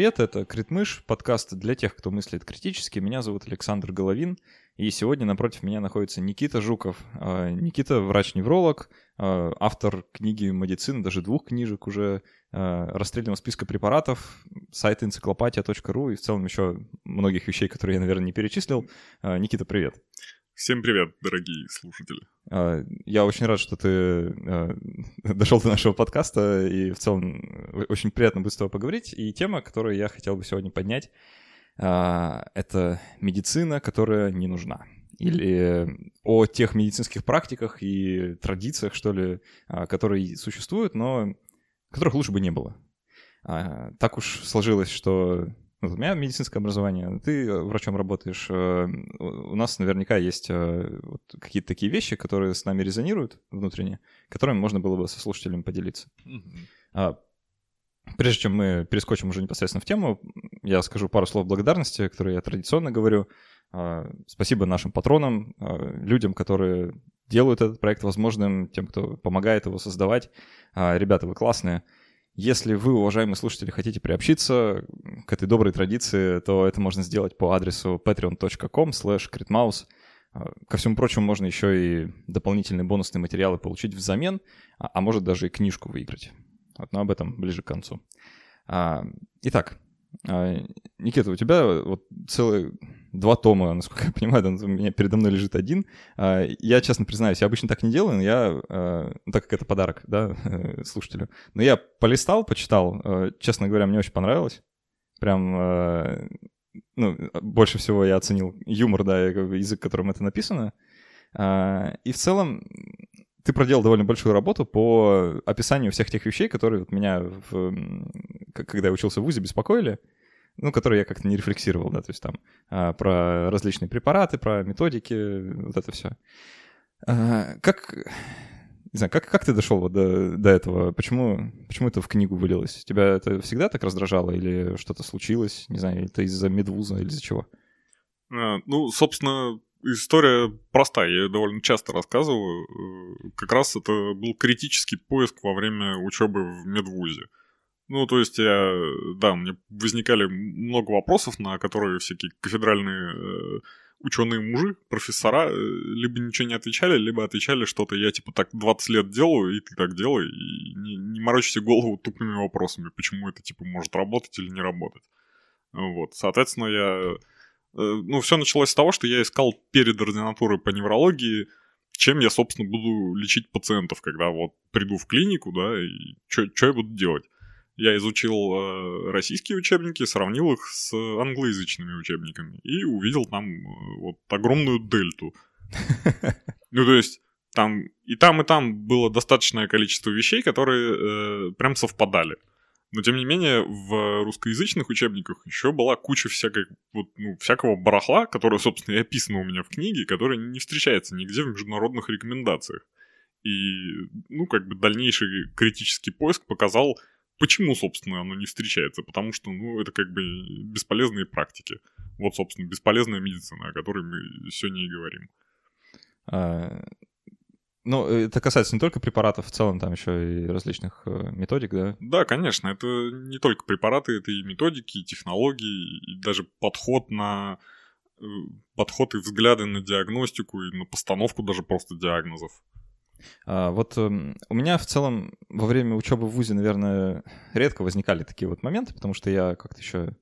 Привет, это Критмыш, подкаст для тех, кто мыслит критически. Меня зовут Александр Головин, и сегодня напротив меня находится Никита Жуков. А, Никита — врач-невролог, а, автор книги «Медицина», даже двух книжек уже, а, расстрельного списка препаратов, сайт энциклопатия.ру и в целом еще многих вещей, которые я, наверное, не перечислил. Никита, привет. Всем привет, дорогие слушатели. А, я очень рад, что ты а, дошел до нашего подкаста, и в целом э, очень приятно будет с тобой поговорить. И тема, которую я хотел бы сегодня поднять, а, это медицина, которая не нужна. Или о тех медицинских практиках и традициях, что ли, которые существуют, но которых лучше бы не было. Так уж сложилось, что вот у меня медицинское образование, ты э, врачом работаешь. Э, у нас наверняка есть э, какие-то такие вещи, которые с нами резонируют внутренне, которыми можно было бы со слушателями поделиться. Mm-hmm. Прежде чем мы перескочим уже непосредственно в тему, я скажу пару слов благодарности, которые я традиционно говорю. А, спасибо нашим патронам, людям, которые делают этот проект возможным, тем, кто помогает его создавать. Ребята, вы классные. Если вы, уважаемые слушатели, хотите приобщиться к этой доброй традиции, то это можно сделать по адресу patreon.com slash а, Ко всему прочему, можно еще и дополнительные бонусные материалы получить взамен, а, а может даже и книжку выиграть. Вот, но об этом ближе к концу. А, итак, Никита, у тебя вот целый два тома, насколько я понимаю, у меня передо мной лежит один. А, я, честно признаюсь, я обычно так не делаю, но я, а, ну, так как это подарок, да, слушателю. Но я полистал, почитал, а, честно говоря, мне очень понравилось. Прям, ну, больше всего я оценил юмор, да, язык, которым это написано. И в целом ты проделал довольно большую работу по описанию всех тех вещей, которые вот меня, в, когда я учился в ВУЗе, беспокоили ну, которые я как-то не рефлексировал, да, то есть там а, про различные препараты, про методики, вот это все. А, как, не знаю, как, как ты дошел вот до, до этого? Почему, почему это в книгу вылилось? Тебя это всегда так раздражало или что-то случилось? Не знаю, это из-за медвуза или из-за чего? А, ну, собственно, история простая, я ее довольно часто рассказываю. Э, как раз это был критический поиск во время учебы в медвузе. Ну, то есть я, да, мне возникали много вопросов, на которые всякие кафедральные э, ученые мужи, профессора, э, либо ничего не отвечали, либо отвечали что-то, я типа так 20 лет делаю, и ты так делай, и не, не морочите голову тупыми вопросами, почему это типа может работать или не работать. Вот, соответственно, я... Э, ну, все началось с того, что я искал перед ординатурой по неврологии, чем я, собственно, буду лечить пациентов, когда вот приду в клинику, да, и что я буду делать я изучил э, российские учебники, сравнил их с англоязычными учебниками и увидел там э, вот огромную дельту. Ну, то есть, там и там, и там было достаточное количество вещей, которые э, прям совпадали. Но, тем не менее, в русскоязычных учебниках еще была куча всякой, вот, ну, всякого барахла, которое, собственно, и описано у меня в книге, которое не встречается нигде в международных рекомендациях. И, ну, как бы дальнейший критический поиск показал, Почему, собственно, оно не встречается? Потому что, ну, это как бы бесполезные практики. Вот, собственно, бесполезная медицина, о которой мы сегодня и говорим. А, ну, это касается не только препаратов, в целом там еще и различных э, методик, да? Да, конечно, это не только препараты, это и методики, и технологии, и даже подход на э, подход и взгляды на диагностику и на постановку даже просто диагнозов. А, вот эм, у меня в целом во время учебы в ВУЗе, наверное, редко возникали такие вот моменты, потому что я как-то еще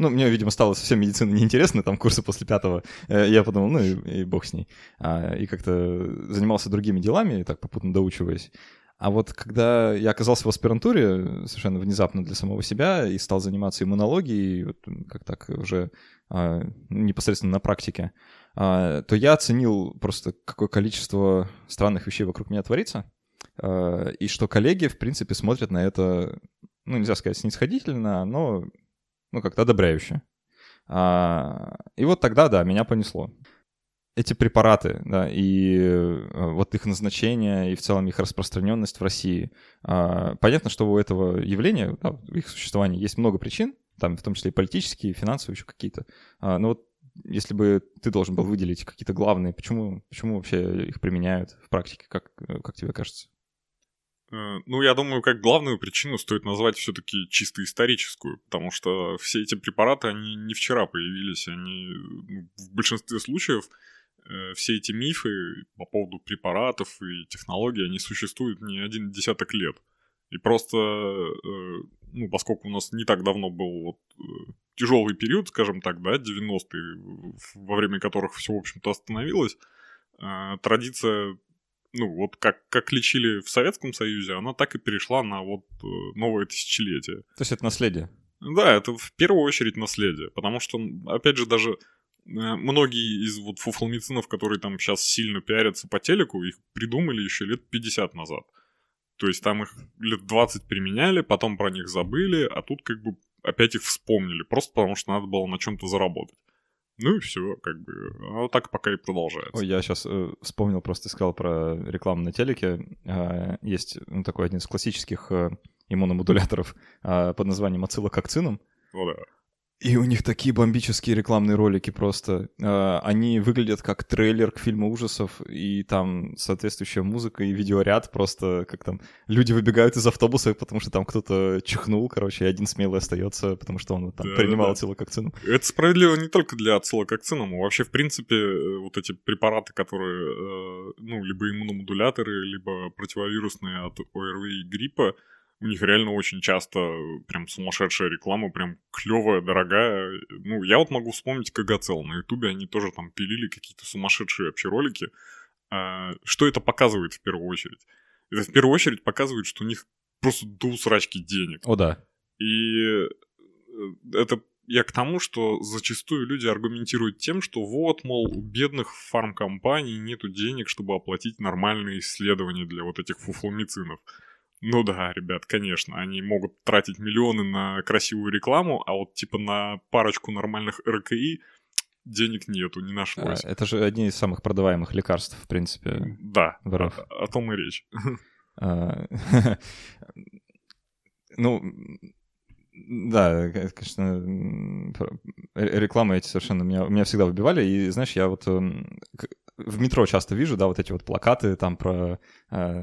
ну, мне, видимо, стало совсем медицина неинтересна, там курсы после пятого. Э, я подумал, ну и, и бог с ней. А, и как-то занимался другими делами, так попутно доучиваясь. А вот когда я оказался в аспирантуре совершенно внезапно для самого себя и стал заниматься иммунологией, вот как так уже а, непосредственно на практике, а, то я оценил просто, какое количество странных вещей вокруг меня творится, а, и что коллеги, в принципе, смотрят на это, ну, нельзя сказать снисходительно, но, ну, как-то одобряюще. А, и вот тогда, да, меня понесло. Эти препараты, да, и э, вот их назначение, и в целом их распространенность в России. Понятно, что у этого явления, да, их существования есть много причин, там в том числе и политические, и финансовые еще какие-то. Но вот если бы ты должен был выделить какие-то главные, почему, почему вообще их применяют в практике, как, как тебе кажется? Э, ну, я думаю, как главную причину стоит назвать все-таки чисто историческую, потому что все эти препараты, они не вчера появились, они ну, в большинстве случаев э, все эти мифы по поводу препаратов и технологий, они существуют не один десяток лет. И просто, э, ну, поскольку у нас не так давно был вот тяжелый период, скажем так, да, 90-е, во время которых все, в общем-то, остановилось, традиция ну, вот как, как лечили в Советском Союзе, она так и перешла на вот э, новое тысячелетие. То есть это наследие? Да, это в первую очередь наследие, потому что, опять же, даже э, многие из вот фуфломицинов, которые там сейчас сильно пиарятся по телеку, их придумали еще лет 50 назад. То есть там их лет 20 применяли, потом про них забыли, а тут как бы опять их вспомнили, просто потому что надо было на чем-то заработать. Ну и все, как бы. А вот так пока и продолжается. Ой, я сейчас э, вспомнил, просто сказал про рекламу на телеке. Э, есть ну, такой один из классических э, иммуномодуляторов э, под названием ацилококцином. Ну да. И у них такие бомбические рекламные ролики просто. А, они выглядят как трейлер к фильму ужасов, и там соответствующая музыка и видеоряд просто, как там, люди выбегают из автобуса, потому что там кто-то чихнул, короче, и один смелый остается, потому что он там да, принимал да. ацилококцину. Это справедливо не только для ацилококцина, вообще, в принципе, э, вот эти препараты, которые, э, ну, либо иммуномодуляторы, либо противовирусные от ОРВИ и гриппа, у них реально очень часто прям сумасшедшая реклама, прям клевая, дорогая. Ну, я вот могу вспомнить КГЦЛ. На Ютубе они тоже там пилили какие-то сумасшедшие вообще ролики. А, что это показывает в первую очередь? Это в первую очередь показывает, что у них просто до срачки денег. О, да. И э, это я к тому, что зачастую люди аргументируют тем, что вот, мол, у бедных фармкомпаний нету денег, чтобы оплатить нормальные исследования для вот этих фуфломицинов. Ну да, ребят, конечно, они могут тратить миллионы на красивую рекламу, а вот типа на парочку нормальных РКИ денег нету, не нашлось. А, это же одни из самых продаваемых лекарств, в принципе. Да, в РФ. О, о том и речь. А, ну, да, конечно, рекламы эти совершенно меня, меня всегда выбивали. И, знаешь, я вот эм, в метро часто вижу, да, вот эти вот плакаты там про э,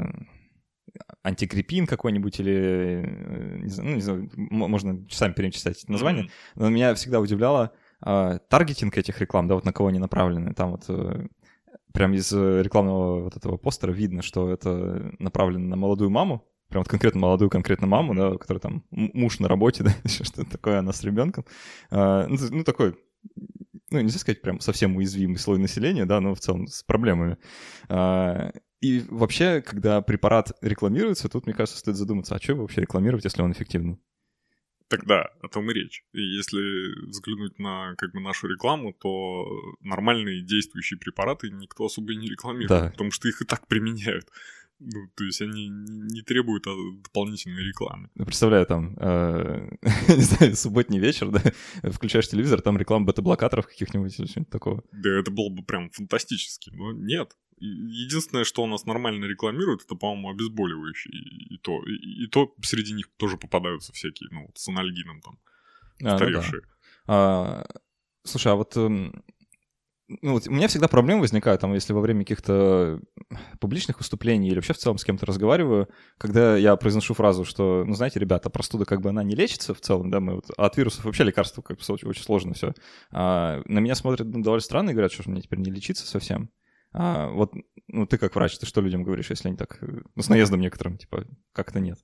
антикрепин какой-нибудь или, э, не знаю, ну, не знаю, можно часами перечислять эти названия, mm-hmm. но меня всегда удивляло э, таргетинг этих реклам, да, вот на кого они направлены. Там вот э, прям из рекламного вот этого постера видно, что это направлено на молодую маму, прям вот конкретно молодую, конкретно маму, да, которая там муж на работе, да, еще что-то такое, она с ребенком. Э, ну, ну, такой ну, нельзя сказать прям совсем уязвимый слой населения, да, но в целом с проблемами. А, и вообще, когда препарат рекламируется, тут, мне кажется, стоит задуматься, а что его вообще рекламировать, если он эффективный? Тогда о том и речь. И если взглянуть на как бы нашу рекламу, то нормальные действующие препараты никто особо и не рекламирует, да. потому что их и так применяют. Ну, то есть они не требуют дополнительной рекламы. Я представляю, там, э, не знаю, субботний вечер, да, включаешь телевизор, там реклама бета-блокаторов каких-нибудь или что-нибудь такого. Да, это было бы прям фантастически, но нет. Единственное, что у нас нормально рекламируют, это, по-моему, обезболивающие. И, то, и, и то среди них тоже попадаются всякие, ну, с анальгином там, а, старевшие. Ну да. а, слушай, а вот эм, ну, вот у меня всегда проблемы возникают, там, если во время каких-то публичных выступлений или вообще в целом с кем-то разговариваю, когда я произношу фразу, что, ну, знаете, ребята, простуда как бы она не лечится в целом, да, мы вот, а от вирусов вообще лекарства как бы очень, сложно все. А, на меня смотрят ну, довольно странно и говорят, что мне теперь не лечиться совсем. А, вот, ну, ты как врач, ты что людям говоришь, если они так, ну, с наездом некоторым, типа, как-то нет?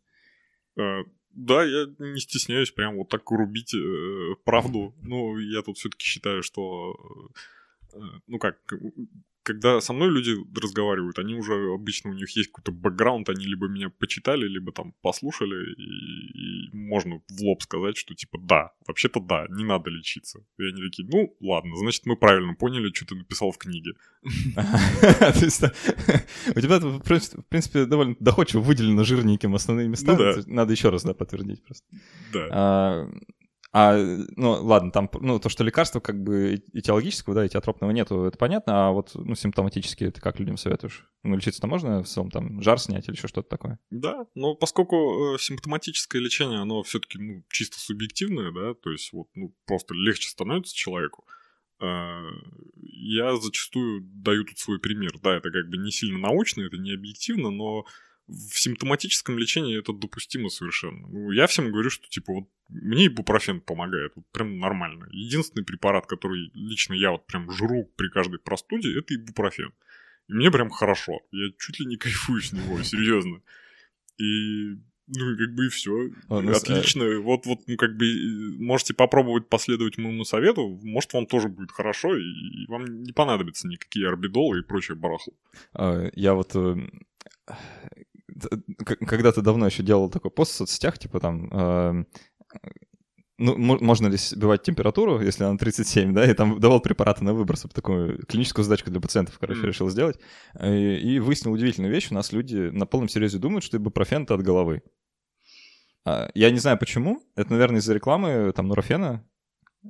А, да, я не стесняюсь прям вот так рубить э, правду. Ну, я тут все-таки считаю, что Э, ну как, когда со мной люди разговаривают, они уже обычно у них есть какой-то бэкграунд, они либо меня почитали, либо там послушали, и, и можно в лоб сказать, что типа да, вообще-то да, не надо лечиться. И они такие, ну ладно, значит мы правильно поняли, что ты написал в книге. У тебя, в принципе, довольно доходчиво выделено жирненьким основные места. Ну надо еще раз, да, подтвердить просто. Да. А, ну, ладно, там, ну, то, что лекарства как бы этиологического, да, этиотропного нету, это понятно, а вот, ну, симптоматически ты как людям советуешь? Ну, лечиться-то можно в целом, там, жар снять или еще что-то такое? Да, но поскольку э, симптоматическое лечение, оно все-таки, ну, чисто субъективное, да, то есть вот, ну, просто легче становится человеку, э, я зачастую даю тут свой пример. Да, это как бы не сильно научно, это не объективно, но в симптоматическом лечении это допустимо совершенно. Ну, я всем говорю, что типа вот мне ибупрофен помогает, вот прям нормально. Единственный препарат, который лично я вот прям жру при каждой простуде, это ибупрофен. И мне прям хорошо. Я чуть ли не кайфую с него, серьезно. И ну, как бы и все. А, ну, Отлично. Э... Вот, вот, ну, как бы можете попробовать последовать моему совету. Может, вам тоже будет хорошо, и вам не понадобятся никакие орбидолы и прочее барахло. А, я вот э, когда-то давно еще делал такой пост в соцсетях, типа там, э, ну, можно ли сбивать температуру, если она 37, да, и там давал препараты на выброс, такую клиническую задачку для пациентов, короче, mm. решил сделать. И, и выяснил удивительную вещь, у нас люди на полном серьезе думают, что ибупрофен — от головы. А, я не знаю почему, это, наверное, из-за рекламы там нурофена,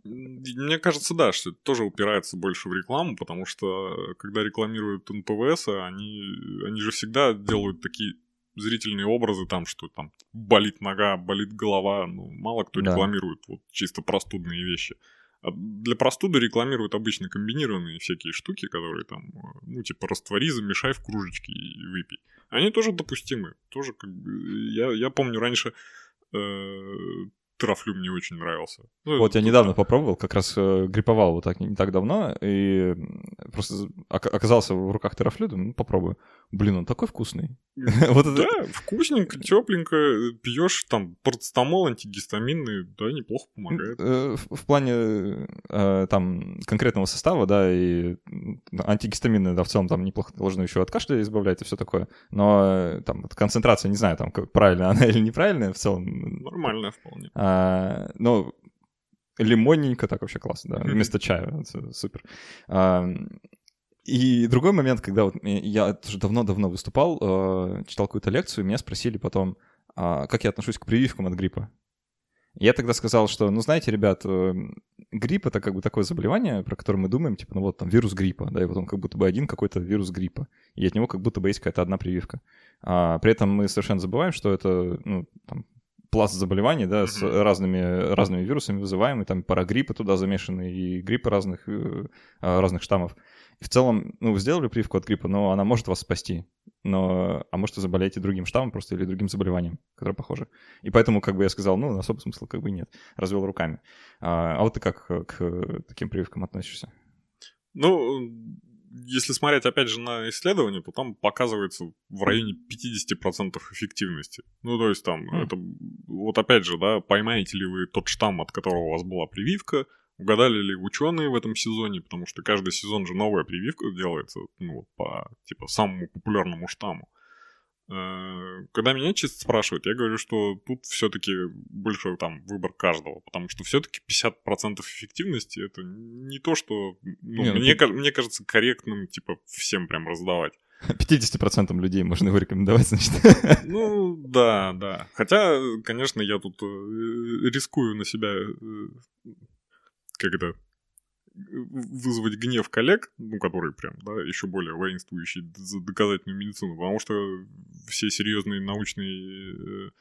мне кажется, да, что это тоже упирается больше в рекламу, потому что когда рекламируют НПВС, они, они же всегда делают такие зрительные образы, там, что там болит нога, болит голова, ну, мало кто да. рекламирует вот чисто простудные вещи. А для простуды рекламируют обычно комбинированные всякие штуки, которые там, ну, типа, раствори, замешай в кружечке и выпей. Они тоже допустимы. Тоже, как бы, я, я помню раньше э, Терафлю мне очень нравился. Ну, вот я недавно попробовал, как раз э, гриповал вот так не так давно, и просто оказался в руках Терафлю, думаю, ну попробую. Блин, он такой вкусный. вот это... Да, вкусненько, тепленько, пьешь там парацетамол антигистаминный, да, неплохо помогает. Э, в плане э, там конкретного состава, да, и антигистаминные, да, в целом там неплохо должны еще от кашля избавлять и все такое, но там концентрация, не знаю, там правильно она или неправильная, в целом... Нормальная вполне. А, ну, лимонненько, так вообще классно, да, вместо чая, это супер. А, и другой момент, когда вот я тоже давно-давно выступал, э, читал какую-то лекцию, меня спросили потом, а, как я отношусь к прививкам от гриппа. Я тогда сказал, что, ну, знаете, ребят, э, грипп — это как бы такое заболевание, про которое мы думаем, типа, ну вот там вирус гриппа, да, и вот он как будто бы один какой-то вирус гриппа, и от него как будто бы есть какая-то одна прививка. А при этом мы совершенно забываем, что это, ну, там, пласт заболеваний, да, с разными, разными вирусами вызываемый, там парагриппы туда замешаны и гриппы разных, э, а, разных штаммов. И в целом, ну, вы сделали прививку от гриппа, но она может вас спасти. Но, а может, вы заболеете другим штаммом просто или другим заболеванием, которое похоже. И поэтому, как бы я сказал, ну, особо смысла как бы нет. Развел руками. А, а вот ты как к таким прививкам относишься? Ну, если смотреть, опять же, на исследования, то там показывается в районе 50% эффективности. Ну, то есть там, mm. это, вот опять же, да, поймаете ли вы тот штамм, от которого у вас была прививка, угадали ли ученые в этом сезоне, потому что каждый сезон же новая прививка делается, ну, по, типа, самому популярному штамму. Э, когда меня чисто спрашивают, я говорю, что тут все-таки больше там выбор каждого, потому что все-таки 50% эффективности это не то, что ну, не, ну, мне, ты... мне кажется корректным, типа, всем прям раздавать. 50% людей можно его рекомендовать, значит. Ну, да, да. Хотя, конечно, я тут э, рискую на себя, э, это, вызвать гнев коллег, ну, которые прям, да, еще более воинствующие за доказательную медицину, потому что все серьезные научные э,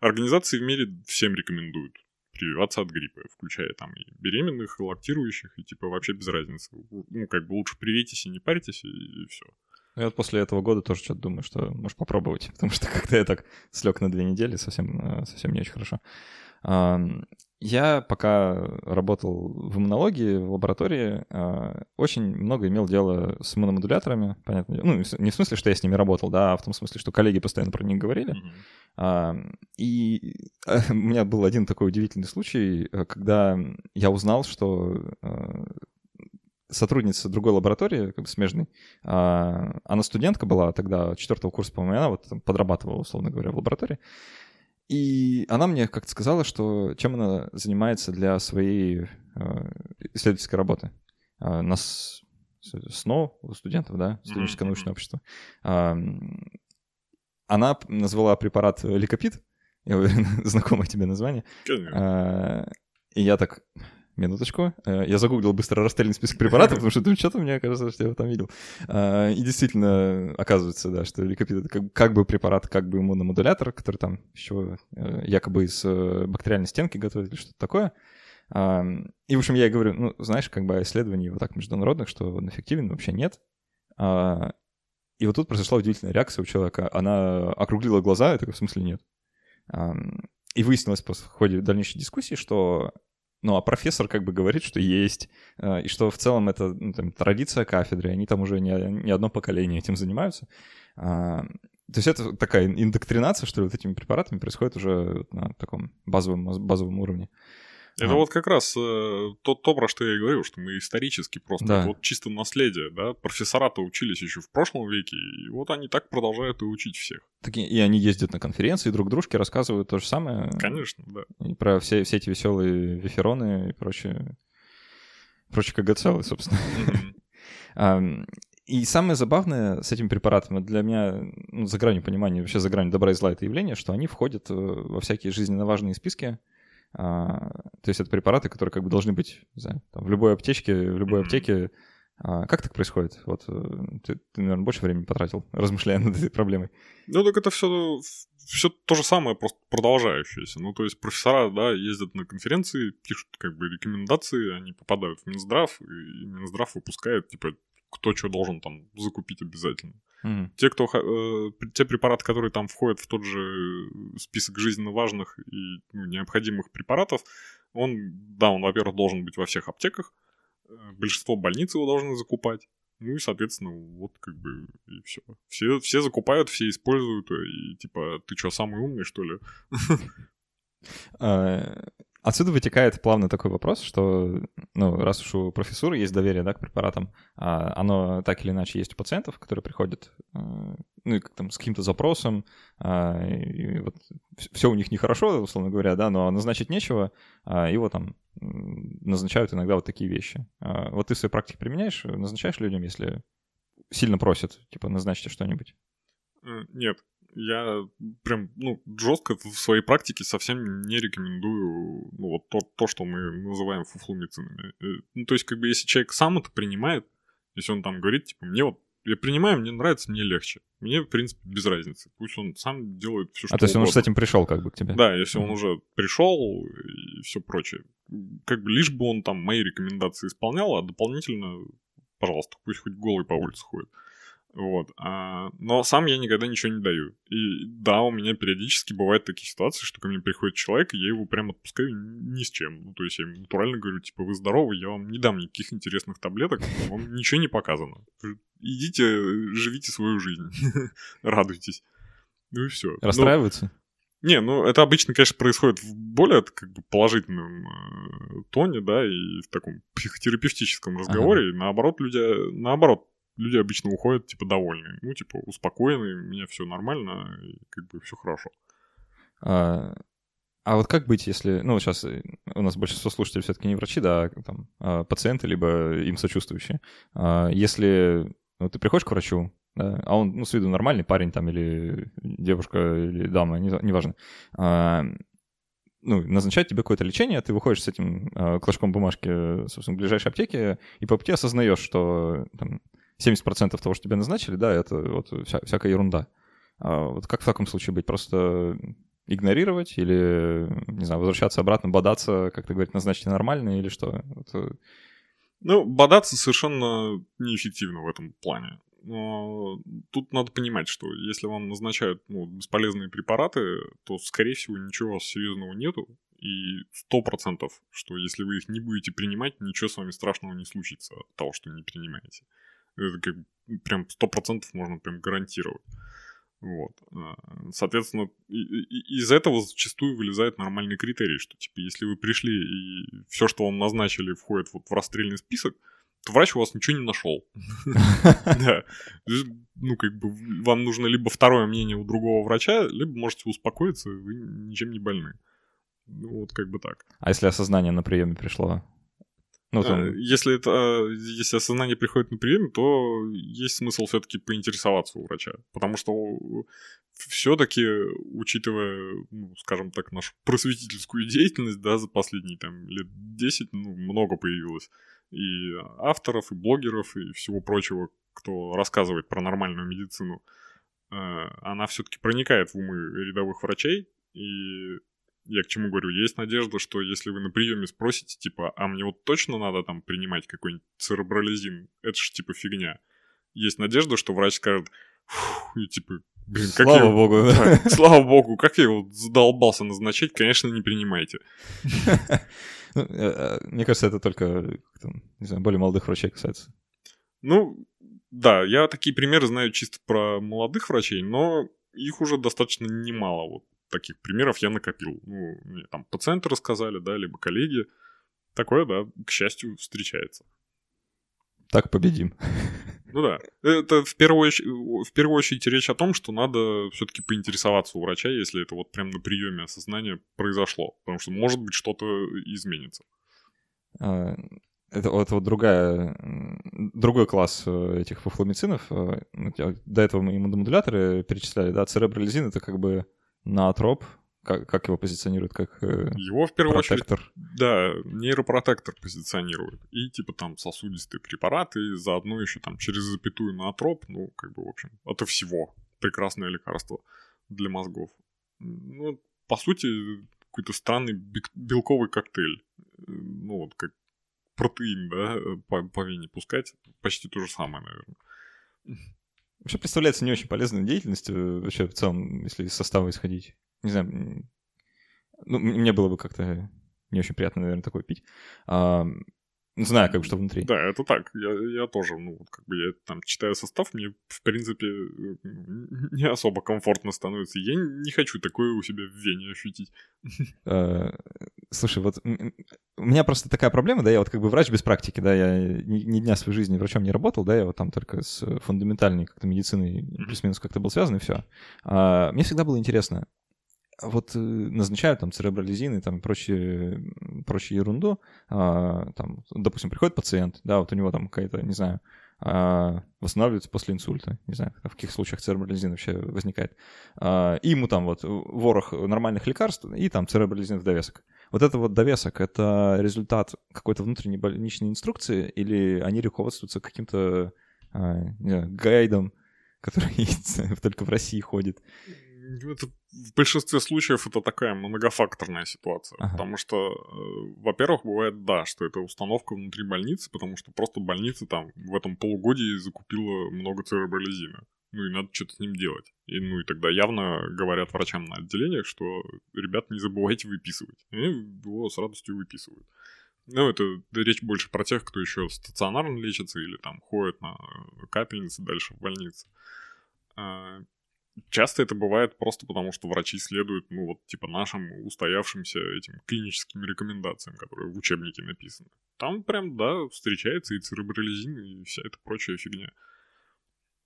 организации в мире всем рекомендуют прививаться от гриппа, включая там и беременных, и лактирующих, и типа вообще без разницы. Ну, как бы лучше привейтесь и не парьтесь, и, и все. Я вот после этого года тоже что-то думаю, что можешь попробовать, потому что когда я так слег на две недели, совсем, э, совсем не очень хорошо. Я пока работал в иммунологии, в лаборатории, а, очень много имел дела с иммуномодуляторами, понятно. Ну, не в смысле, что я с ними работал, да, а в том смысле, что коллеги постоянно про них говорили. Mm-hmm. И у меня был один такой удивительный случай, э, когда я узнал, что э, сотрудница другой лаборатории, как бы смежной, она студентка была тогда, четвертого курса, по-моему, она вот подрабатывала, условно говоря, в лаборатории. И она мне как-то сказала, что чем она занимается для своей э, исследовательской работы. Э, нас СНО у студентов, да, студенческое научное общество. Она назвала препарат ликопит, я уверен, знакомое тебе название. И я так, минуточку. Э, я загуглил быстро расстрельный список препаратов, потому что, ну, что-то мне кажется, что я его там видел. А, и действительно, оказывается, да, что ликопит — это как, бы препарат, как бы иммуномодулятор, который там еще э, якобы из э, бактериальной стенки готовят или что-то такое. И, в общем, я говорю, ну, знаешь, как бы исследований вот так международных, что он эффективен, вообще нет. А, и вот тут произошла удивительная реакция у человека. Она округлила глаза, я такой, в смысле нет. И выяснилось в ходе дальнейшей дискуссии, что ну, а профессор как бы говорит, что есть, и что в целом это ну, там, традиция кафедры, они там уже не, не одно поколение этим занимаются. То есть это такая индоктринация, что ли, вот этими препаратами происходит уже на таком базовом, базовом уровне. Это а. вот как раз э, то, то, про что я и говорил, что мы исторически просто, да. вот чисто наследие, да, профессора-то учились еще в прошлом веке, и вот они так продолжают и учить всех. Так и, и они ездят на конференции, друг дружке рассказывают то же самое. Конечно, да. И про все, все эти веселые вифероны и прочее, прочие КГЦЛы, собственно. И самое забавное с этими препаратами для меня, ну, за гранью понимания, вообще за гранью добра и зла это явление, что они входят э, во всякие жизненно важные списки, то есть это препараты, которые как бы должны быть, не знаю, там, в любой аптечке, в любой аптеке. А, как так происходит? Вот э, ты, ты, наверное, больше времени потратил, размышляя над этой проблемой. Ну, так это все, все то же самое, просто продолжающееся. Ну, то есть профессора, да, ездят на конференции, пишут как бы рекомендации, они попадают в Минздрав, и Минздрав выпускает, типа, кто что должен там закупить обязательно. Mm. Те, кто, э, те препараты, которые там входят в тот же список жизненно важных и ну, необходимых препаратов, он, да, он, во-первых, должен быть во всех аптеках, э, большинство больниц его должны закупать. Ну и, соответственно, вот как бы и все. Все, все закупают, все используют, и типа, ты что, самый умный, что ли? Отсюда вытекает плавно такой вопрос, что, ну, раз уж у профессуры есть доверие, да, к препаратам, а оно так или иначе есть у пациентов, которые приходят, э, ну, и там с каким-то запросом, а, и вот все у них нехорошо, условно говоря, да, но назначить нечего, а его там назначают иногда вот такие вещи. Вот ты в своей практике применяешь, назначаешь людям, если сильно просят, типа, назначьте что-нибудь? Нет, я прям, ну, жестко в своей практике совсем не рекомендую, ну, вот то, то что мы называем фуфломицинами. Э, ну, то есть, как бы, если человек сам это принимает, если он там говорит, типа, мне вот, я принимаю, мне нравится, мне легче. Мне, в принципе, без разницы. Пусть он сам делает все, что А то есть он уже с этим пришел как бы к тебе? Да, если mm-hmm. он уже пришел и все прочее. Как бы лишь бы он там мои рекомендации исполнял, а дополнительно, пожалуйста, пусть хоть голый по улице ходит. Вот. А, но сам я никогда ничего не даю. И да, у меня периодически бывают такие ситуации, что ко мне приходит человек, и я его прям отпускаю ни с чем. Ну, то есть я ему натурально говорю, типа, вы здоровы, я вам не дам никаких интересных таблеток, вам ничего не показано. Идите, живите свою жизнь, радуйтесь. Ну и все. Расстраиваются? Не, ну это обычно, конечно, происходит в более как бы положительном э, тоне, да, и в таком психотерапевтическом разговоре. Ага. И наоборот, люди, наоборот, люди обычно уходят, типа, довольные. Ну, типа, успокоенные, у меня все нормально, и как бы все хорошо. А, а вот как быть, если... Ну, сейчас э, у нас большинство слушателей все-таки не врачи, да, а там, а пациенты, либо им сочувствующие. А если ну, ты приходишь к врачу, да, а он, ну, с виду нормальный парень там, или девушка, или дама, неважно, не ну, назначать тебе какое-то лечение, ты выходишь с этим э, клочком бумажки, собственно, в ближайшей аптеке, и по пути осознаешь, что там, 70% того, что тебе назначили, да, это вот вся, всякая ерунда. А вот как в таком случае быть? Просто игнорировать или, не знаю, возвращаться обратно, бодаться, как ты говоришь, назначить нормально или что? Это... Ну, бодаться совершенно неэффективно в этом плане. Но тут надо понимать, что если вам назначают ну, бесполезные препараты, то, скорее всего, ничего серьезного нету. И сто процентов, что если вы их не будете принимать, ничего с вами страшного не случится от того, что не принимаете. Это как прям сто процентов можно прям гарантировать. Вот. А, соответственно, из этого зачастую вылезает нормальный критерий, что типа если вы пришли и все, что вам назначили, входит вот в расстрельный список, то врач у вас ничего не нашел. Да. Ну, как бы вам нужно либо второе мнение у другого врача, либо можете успокоиться, вы ничем не больны. Ну, вот как бы так. А если осознание на приеме пришло? Ну, там... Э, если, это, э, если осознание приходит на прием, то есть смысл все-таки поинтересоваться у врача. Потому что все-таки, учитывая, ну, скажем так, нашу просветительскую деятельность, да, за последние там лет 10, ну, много появилось и авторов, и блогеров, и всего прочего, кто рассказывает про нормальную медицину, э, она все-таки проникает в умы рядовых врачей, и я к чему говорю, есть надежда, что если вы на приеме спросите, типа, а мне вот точно надо там принимать какой-нибудь церебролизин, это же типа фигня. Есть надежда, что врач скажет, и типа, блин, как Слава я... богу. Да, слава богу, как я его задолбался назначать, конечно, не принимайте. Ну, э, э, мне кажется, это только, не знаю, более молодых врачей касается. Ну, да, я такие примеры знаю чисто про молодых врачей, но их уже достаточно немало. Вот таких примеров я накопил. Ну, мне там пациенты рассказали, да, либо коллеги. Такое, да, к счастью, встречается. Так победим. Ну да. Это в первую, очередь, в первую очередь речь о том, что надо все-таки поинтересоваться у врача, если это вот прям на приеме осознания произошло. Потому что, может быть, что-то изменится. А, это, это вот другая, другой класс э, этих фуфломицинов. Э, до этого мы иммуномодуляторы перечисляли, да, церебролизин — это как бы наотроп, как, как его позиционируют, как э, Его в первую протектор. очередь, да, нейропротектор позиционирует. И типа там сосудистые препараты, и заодно еще там через запятую наотроп, ну, как бы, в общем, это всего прекрасное лекарство для мозгов. Ну, по сути, какой-то странный белковый коктейль. Ну, вот как протеин, да, по, по вене пускать, почти то же самое, наверное. Вообще представляется не очень полезной деятельностью, вообще в целом, если из состава исходить. Не знаю, ну, мне было бы как-то не очень приятно, наверное, такое пить. А, знаю, как бы, что внутри. Да, это так. Я, я тоже, ну, как бы я там читаю состав, мне, в принципе, не особо комфортно становится. Я не хочу такое у себя в вене ощутить. А, слушай, вот у меня просто такая проблема, да, я вот как бы врач без практики, да, я ни, ни дня своей жизни врачом не работал, да, я вот там только с фундаментальной как-то медициной плюс-минус как-то был связан, и все. А, мне всегда было интересно, вот э, назначают там церебролизин и там прочие, прочую ерунду, а, там, допустим, приходит пациент, да, вот у него там какая-то, не знаю, а, восстанавливается после инсульта, не знаю, в каких случаях церебролизин вообще возникает, а, и ему там вот ворох нормальных лекарств и там церебролизин в довесок. Вот это вот довесок, это результат какой-то внутренней больничной инструкции или они руководствуются каким-то а, гайдом, который только в России ходит? Это в большинстве случаев это такая многофакторная ситуация. Ага. Потому что, э, во-первых, бывает, да, что это установка внутри больницы, потому что просто больница там в этом полугодии закупила много церебролизина. Ну и надо что-то с ним делать. И, ну и тогда явно говорят врачам на отделениях, что, ребят, не забывайте выписывать. И его с радостью выписывают. Ну, это речь больше про тех, кто еще стационарно лечится или там ходит на капельницы дальше в больнице. А, часто это бывает просто потому, что врачи следуют, ну, вот, типа, нашим устоявшимся этим клиническим рекомендациям, которые в учебнике написаны. Там прям, да, встречается и церебролизин, и вся эта прочая фигня.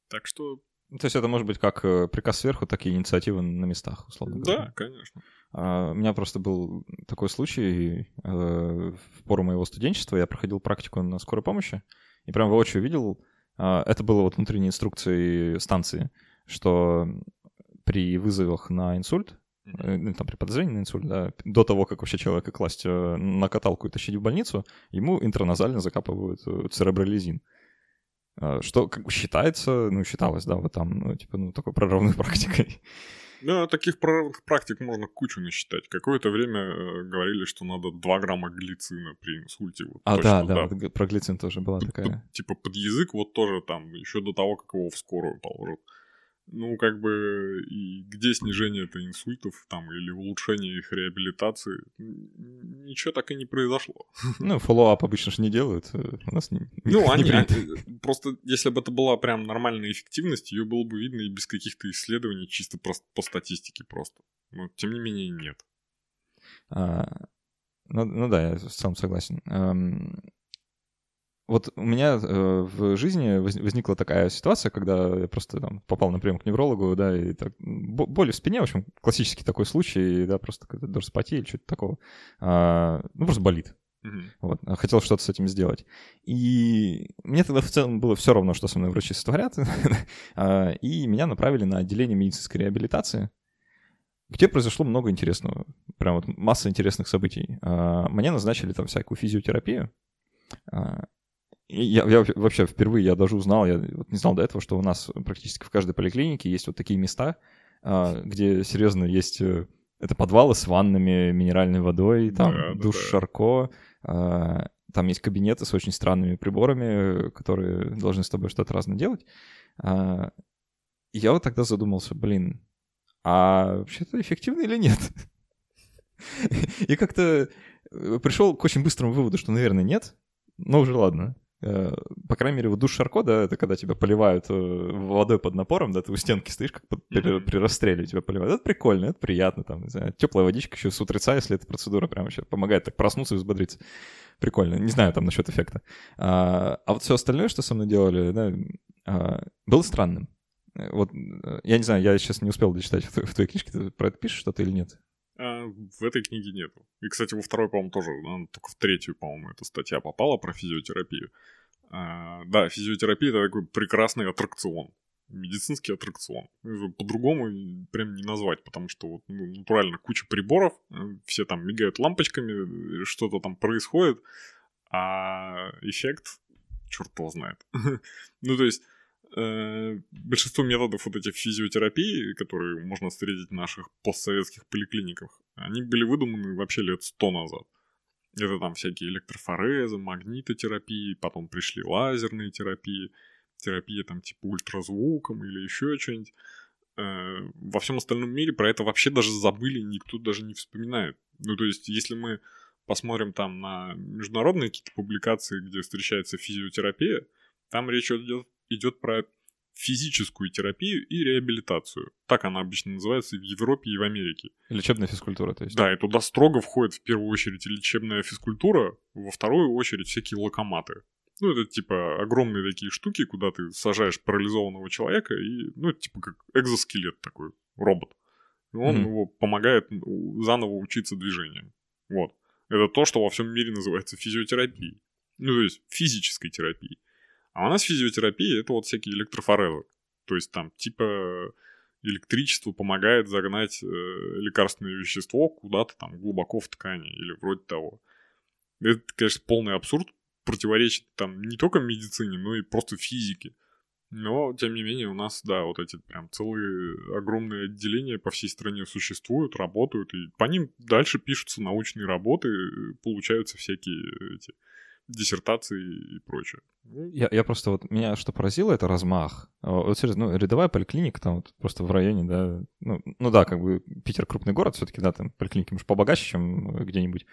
Так что... Ну, то есть это может быть как э, приказ сверху, так и инициатива на местах, условно говоря. Да, конечно. А, у меня просто был такой случай э, в пору моего студенчества. Я проходил практику на скорой помощи, и прям воочию видел... Э, это было вот внутренней инструкции станции что при вызовах на инсульт, mm-hmm. там, при подозрении на инсульт, да, до того, как вообще человека класть э, на каталку и тащить в больницу, ему интраназально закапывают э, церебролизин. Что как бы считается, ну, считалось, да, вот там, ну, типа, ну, такой прорывной практикой. Да, таких прорывных практик можно кучу насчитать. Какое-то время говорили, что надо 2 грамма глицина при инсульте. Вот, а, точно, да, да, да, про глицин тоже была под, такая. Под, типа под язык вот тоже там, еще до того, как его в скорую положат ну, как бы, и где снижение это инсультов там или улучшение их реабилитации, ничего так и не произошло. Ну, follow-up обычно же не делают, э, у нас не Ну, не они, они, э, просто, если бы это была прям нормальная эффективность, ее было бы видно и без каких-то исследований, чисто просто по статистике просто. Но, тем не менее, нет. А, ну, ну да, я в целом согласен. Вот у меня э, в жизни возникла такая ситуация, когда я просто там, попал на прием к неврологу, да, и так, боли в спине, в общем, классический такой случай, да, просто какая-то дорсопатия или что-то такого. А, ну, просто болит. Uh-huh. Вот, а хотел что-то с этим сделать. И мне тогда в целом было все равно, что со мной врачи сотворят. А, и меня направили на отделение медицинской реабилитации, где произошло много интересного. Прям вот масса интересных событий. А, мне назначили там всякую физиотерапию я, я вообще впервые я даже узнал, я вот не знал до этого, что у нас практически в каждой поликлинике есть вот такие места, а, где серьезно есть э, это подвалы с ваннами, минеральной водой, там да, душ да, Шарко, а, там есть кабинеты с очень странными приборами, которые должны с тобой что-то разное делать. А, я вот тогда задумался, блин, а вообще-то эффективно или нет? И как-то э, пришел к очень быстрому выводу, что, наверное, нет. Но уже ладно. Э, по крайней мере, вот душ Шарко, да, это когда тебя поливают э, водой под напором, да, ты у стенки стоишь, как при, при расстреле тебя поливают. Это прикольно, это приятно, там, не знаю, теплая водичка еще с утреца, если эта процедура прямо сейчас помогает так проснуться и взбодриться. Прикольно. Не знаю там насчет эффекта. А, а вот все остальное, что со мной делали, да, а, было странным. Вот, я не знаю, я сейчас не успел дочитать в, в твоей книжке, ты про это пишешь что-то или нет? А, в этой книге нету. И, кстати, во второй, по-моему, тоже, только в третью, по-моему, эта статья попала про физиотерапию. А, да, физиотерапия это такой прекрасный аттракцион. Медицинский аттракцион. По-другому прям не назвать, потому что вот ну, натурально куча приборов, э, все там мигают лампочками, э, что-то там происходит, а эффект черт его знает. ну, то есть, э, большинство методов вот этих физиотерапии, которые можно встретить в наших постсоветских поликлиниках, они были выдуманы вообще лет сто назад. Это там всякие электрофорезы, магнитотерапии, потом пришли лазерные терапии, терапия там типа ультразвуком или еще что-нибудь. Э, во всем остальном мире про это вообще даже забыли, никто даже не вспоминает. Ну, то есть, если мы посмотрим там на международные какие-то публикации, где встречается физиотерапия, там речь идет, идет про физическую терапию и реабилитацию. Так она обычно называется в Европе и в Америке. Лечебная физкультура, то есть. Да, и туда строго входит в первую очередь лечебная физкультура, во вторую очередь всякие локоматы. Ну, это типа огромные такие штуки, куда ты сажаешь парализованного человека и, ну, типа как экзоскелет такой, робот. И он mm-hmm. его помогает заново учиться движениям. Вот. Это то, что во всем мире называется физиотерапией. Ну, то есть физической терапией. А у нас физиотерапия это вот всякие электрофорезы. То есть там типа электричество помогает загнать э, лекарственное вещество куда-то там глубоко в ткани или вроде того. Это, конечно, полный абсурд, противоречит там не только медицине, но и просто физике. Но, тем не менее, у нас, да, вот эти прям целые огромные отделения по всей стране существуют, работают, и по ним дальше пишутся научные работы, получаются всякие эти диссертации и прочее. Ну, я, я просто вот, меня что поразило, это размах. А, вот серьезно, ну, рядовая поликлиника там вот просто в районе, да, ну, ну да, как бы Питер крупный город все таки да, там поликлиники, может, побогаче, чем где-нибудь,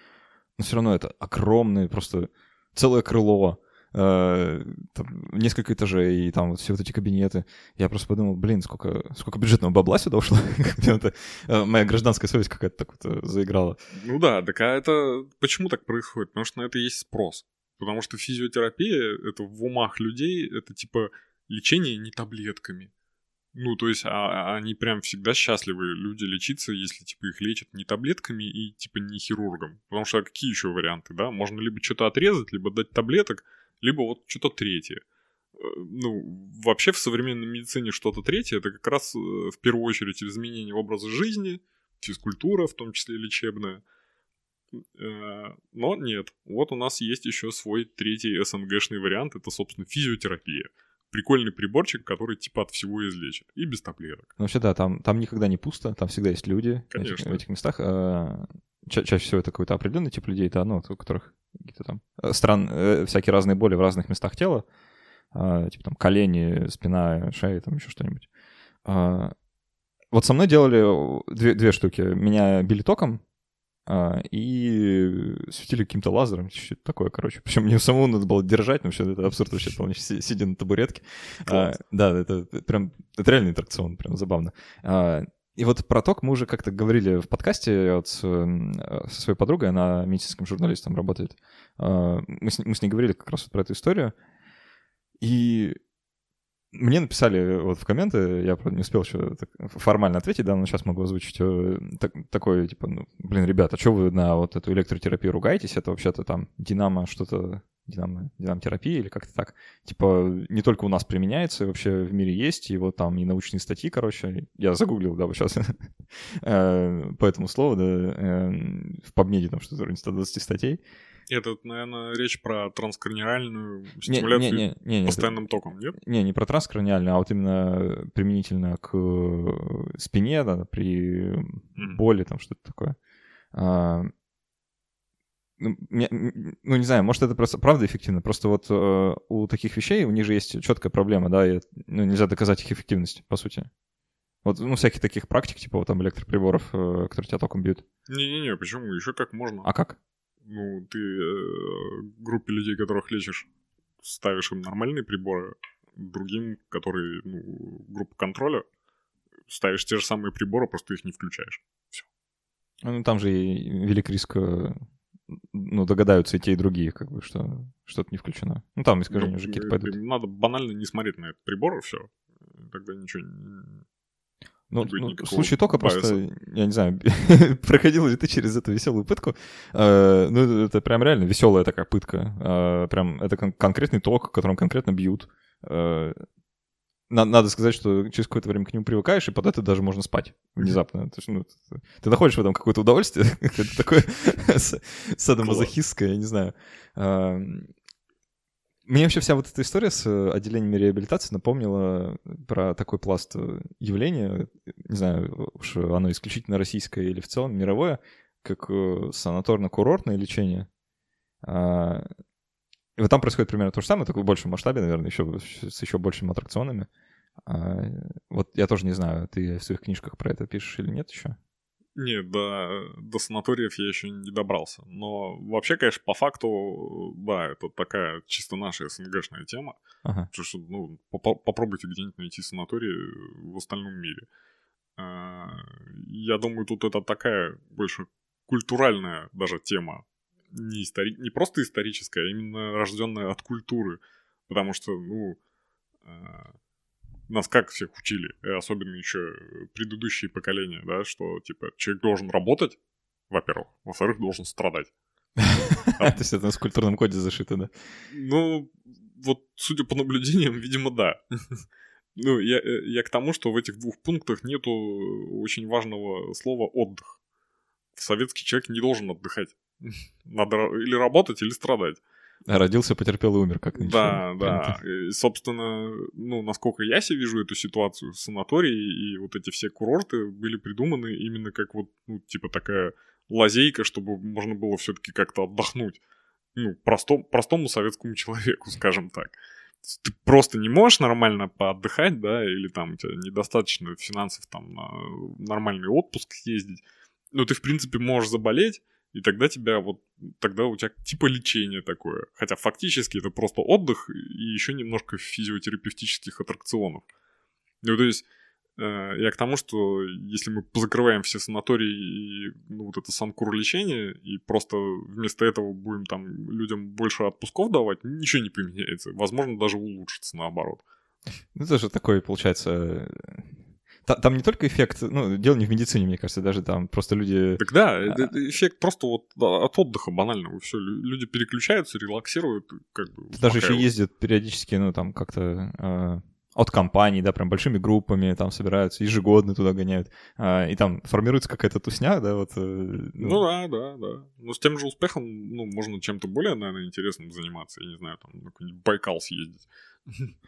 но все равно это огромные, просто целое крыло, э, там, несколько этажей, и там вот все вот эти кабинеты. Я просто подумал, блин, сколько, сколько бюджетного бабла сюда ушло. э, моя гражданская совесть какая-то так вот э, заиграла. Ну да, так а это почему так происходит? Потому что на это есть спрос. Потому что физиотерапия, это в умах людей, это типа лечение не таблетками. Ну, то есть, а, а они прям всегда счастливы, люди лечиться, если, типа, их лечат не таблетками и, типа, не хирургом. Потому что а какие еще варианты, да? Можно либо что-то отрезать, либо дать таблеток, либо вот что-то третье. Э, ну, вообще в современной медицине что-то третье, это как раз э, в первую очередь изменение образа жизни, физкультура, в том числе лечебная. Э, но нет, вот у нас есть еще свой третий СНГшный вариант, это, собственно, физиотерапия. Прикольный приборчик, который типа от всего излечит. И без таблеток. Ну, вообще, да, там, там никогда не пусто, там всегда есть люди Конечно. В, этих, в этих местах. А, ча- чаще всего это какой-то определенный тип людей, да, ну, у которых какие-то там э, стран, э, всякие разные боли в разных местах тела, а, типа там колени, спина, шея, там еще что-нибудь. А, вот со мной делали две, две штуки. Меня били током, и светили каким-то лазером, что-то такое, короче. Причем мне самому надо было держать, но все это абсурд вообще полный, сидя на табуретке. А, да, это, это прям, это реальный аттракцион, прям забавно. А, и вот про ток мы уже как-то говорили в подкасте вот с, со своей подругой, она медицинским журналистом работает. А, мы, с, мы с ней говорили как раз вот про эту историю. И мне написали вот в комменты, я правда не успел еще формально ответить, да, но сейчас могу озвучить э, так, такое, типа, ну, блин, ребята, что вы на вот эту электротерапию ругаетесь? Это вообще-то там динамо что-то, динамо, динамотерапия или как-то так. Типа, не только у нас применяется, вообще в мире есть, и вот там и научные статьи, короче, я загуглил, да, вот сейчас э, по этому слову, да, э, в PubMed там что-то вроде 120 статей, это, наверное, речь про транскраниальную стимуляцию не, не, не, не, постоянным током, нет? Не, не про транскраниальную, а вот именно применительно к э, спине, да, при mm. боли, там что-то такое. А, ну, ну, не знаю, может, это просто правда эффективно. Просто вот э, у таких вещей, у них же есть четкая проблема, да, и ну, нельзя доказать их эффективность, по сути. Вот, ну, всяких таких практик, типа вот там электроприборов, э, которые тебя током бьют. Не-не-не, почему? Еще как можно. А как? Ну, ты э, группе людей, которых лечишь, ставишь им нормальные приборы, другим, которые, ну, группа контроля, ставишь те же самые приборы, просто их не включаешь. Все. Ну, там же и велик риск, э, ну, догадаются и те, и другие, как бы, что что-то не включено. Ну, там искажения ну, уже какие-то пойдут. Надо банально не смотреть на этот прибор, и все. Тогда ничего. Ну, ну в случае тока просто, я не знаю, проходил ли ты через эту веселую пытку. Э, ну, это прям реально веселая такая пытка. Э, прям это кон- конкретный ток, которым конкретно бьют. Э, надо сказать, что через какое-то время к нему привыкаешь, и под это даже можно спать внезапно. То есть, ну, ты находишь в этом какое-то удовольствие, какое-то такое садомазохистское, я не знаю. Мне вообще вся вот эта история с отделениями реабилитации напомнила про такой пласт явления, не знаю, уж оно исключительно российское или в целом мировое, как э, санаторно-курортное лечение. А, и вот там происходит примерно то же самое, только в большем масштабе, наверное, еще, с еще большими аттракционами. А, вот я тоже не знаю, ты в своих книжках про это пишешь или нет еще? Нет, до, до санаториев я еще не добрался. Но вообще, конечно, по факту, да, это такая чисто наша СНГшная тема. Ага. Потому что, ну, попробуйте где-нибудь найти санаторий в остальном мире. А, я думаю, тут это такая больше культуральная даже тема не, истори... не просто историческая, а именно рожденная от культуры. Потому что, ну, э, нас как всех учили, особенно еще предыдущие поколения, да, что, типа, человек должен работать, во-первых, во-вторых, должен страдать. То есть это в культурном коде зашито, да? Ну, вот, судя по наблюдениям, видимо, да. Ну, я, э, я к тому, что в этих двух пунктах нету очень важного слова «отдых». Советский человек не должен отдыхать. Надо или работать, или страдать. Родился, потерпел и умер, как ничего. Да, да. И, собственно, ну, насколько я себе вижу эту ситуацию, санатории и вот эти все курорты были придуманы именно как вот, ну, типа такая лазейка, чтобы можно было все-таки как-то отдохнуть. Ну, простом, простому советскому человеку, скажем так. Ты просто не можешь нормально поотдыхать, да, или там у тебя недостаточно финансов там на нормальный отпуск съездить. Ну, ты, в принципе, можешь заболеть, и тогда тебя вот, тогда у тебя типа лечение такое. Хотя фактически это просто отдых и еще немножко физиотерапевтических аттракционов. Ну, то есть, э, я к тому, что если мы закрываем все санатории и ну, вот это санкур лечение, и просто вместо этого будем там людям больше отпусков давать, ничего не поменяется. Возможно, даже улучшится наоборот. Ну, это же такой, получается, там не только эффект, ну, дело не в медицине, мне кажется, даже там просто люди... Так да, а... эффект просто вот от отдыха банального, все, люди переключаются, релаксируют, как бы... Даже еще ездят периодически, ну, там как-то э, от компаний, да, прям большими группами там собираются, ежегодно туда гоняют, э, и там формируется какая-то тусня, да, вот... Э, ну... ну да, да, да. Но с тем же успехом, ну, можно чем-то более, наверное, интересным заниматься, я не знаю, там, на какой-нибудь Байкал съездить.